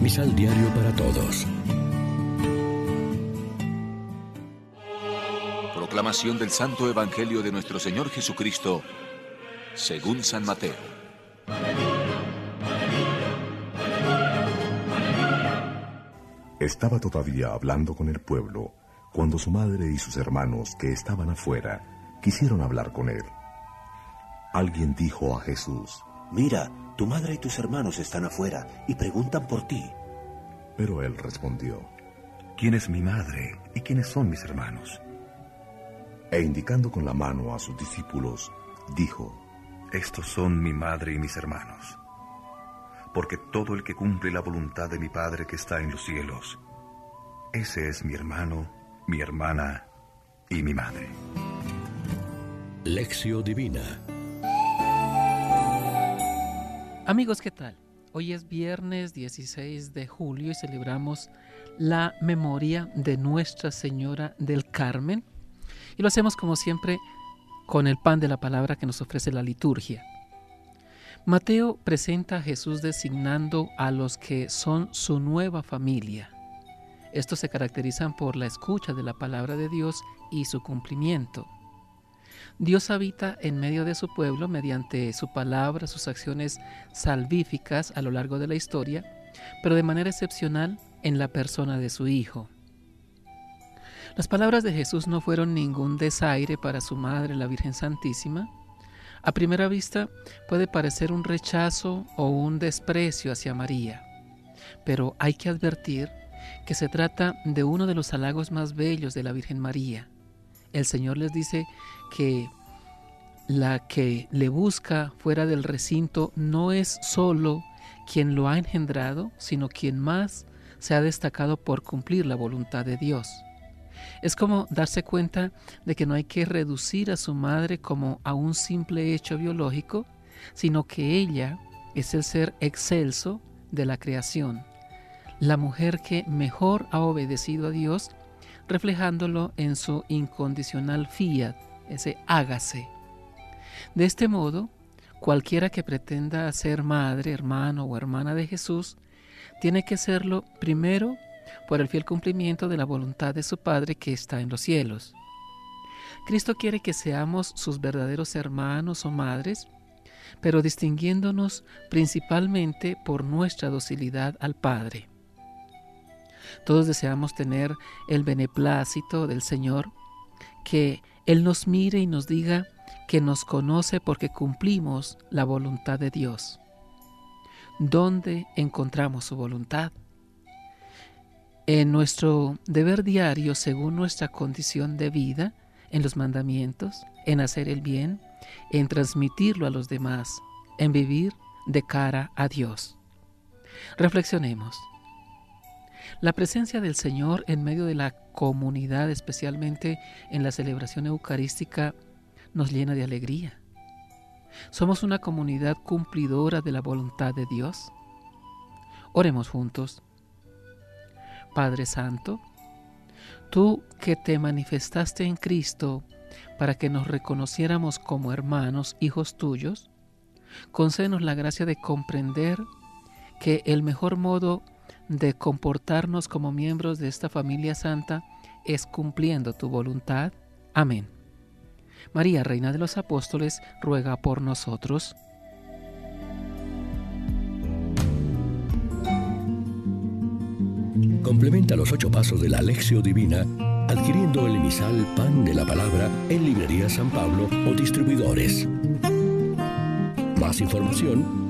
Misal Diario para Todos. Proclamación del Santo Evangelio de nuestro Señor Jesucristo, según San Mateo. Estaba todavía hablando con el pueblo cuando su madre y sus hermanos que estaban afuera quisieron hablar con él. Alguien dijo a Jesús, Mira, tu madre y tus hermanos están afuera y preguntan por ti. Pero él respondió, ¿quién es mi madre y quiénes son mis hermanos? E indicando con la mano a sus discípulos, dijo, Estos son mi madre y mis hermanos. Porque todo el que cumple la voluntad de mi Padre que está en los cielos, ese es mi hermano, mi hermana y mi madre. Lección Divina Amigos, ¿qué tal? Hoy es viernes 16 de julio y celebramos la memoria de Nuestra Señora del Carmen. Y lo hacemos como siempre con el pan de la palabra que nos ofrece la liturgia. Mateo presenta a Jesús designando a los que son su nueva familia. Estos se caracterizan por la escucha de la palabra de Dios y su cumplimiento. Dios habita en medio de su pueblo mediante su palabra, sus acciones salvíficas a lo largo de la historia, pero de manera excepcional en la persona de su Hijo. Las palabras de Jesús no fueron ningún desaire para su madre, la Virgen Santísima. A primera vista puede parecer un rechazo o un desprecio hacia María, pero hay que advertir que se trata de uno de los halagos más bellos de la Virgen María el Señor les dice que la que le busca fuera del recinto no es solo quien lo ha engendrado, sino quien más se ha destacado por cumplir la voluntad de Dios. Es como darse cuenta de que no hay que reducir a su madre como a un simple hecho biológico, sino que ella es el ser excelso de la creación, la mujer que mejor ha obedecido a Dios reflejándolo en su incondicional fiat, ese hágase. De este modo, cualquiera que pretenda ser madre, hermano o hermana de Jesús, tiene que serlo primero por el fiel cumplimiento de la voluntad de su Padre que está en los cielos. Cristo quiere que seamos sus verdaderos hermanos o madres, pero distinguiéndonos principalmente por nuestra docilidad al Padre. Todos deseamos tener el beneplácito del Señor, que Él nos mire y nos diga que nos conoce porque cumplimos la voluntad de Dios. ¿Dónde encontramos su voluntad? En nuestro deber diario, según nuestra condición de vida, en los mandamientos, en hacer el bien, en transmitirlo a los demás, en vivir de cara a Dios. Reflexionemos. La presencia del Señor en medio de la comunidad, especialmente en la celebración eucarística, nos llena de alegría. Somos una comunidad cumplidora de la voluntad de Dios. Oremos juntos. Padre Santo, tú que te manifestaste en Cristo para que nos reconociéramos como hermanos, hijos tuyos, concédenos la gracia de comprender que el mejor modo de comportarnos como miembros de esta familia santa es cumpliendo tu voluntad. Amén. María, Reina de los Apóstoles, ruega por nosotros. Complementa los ocho pasos de la Alexio Divina adquiriendo el emisal Pan de la Palabra en Librería San Pablo o distribuidores. Más información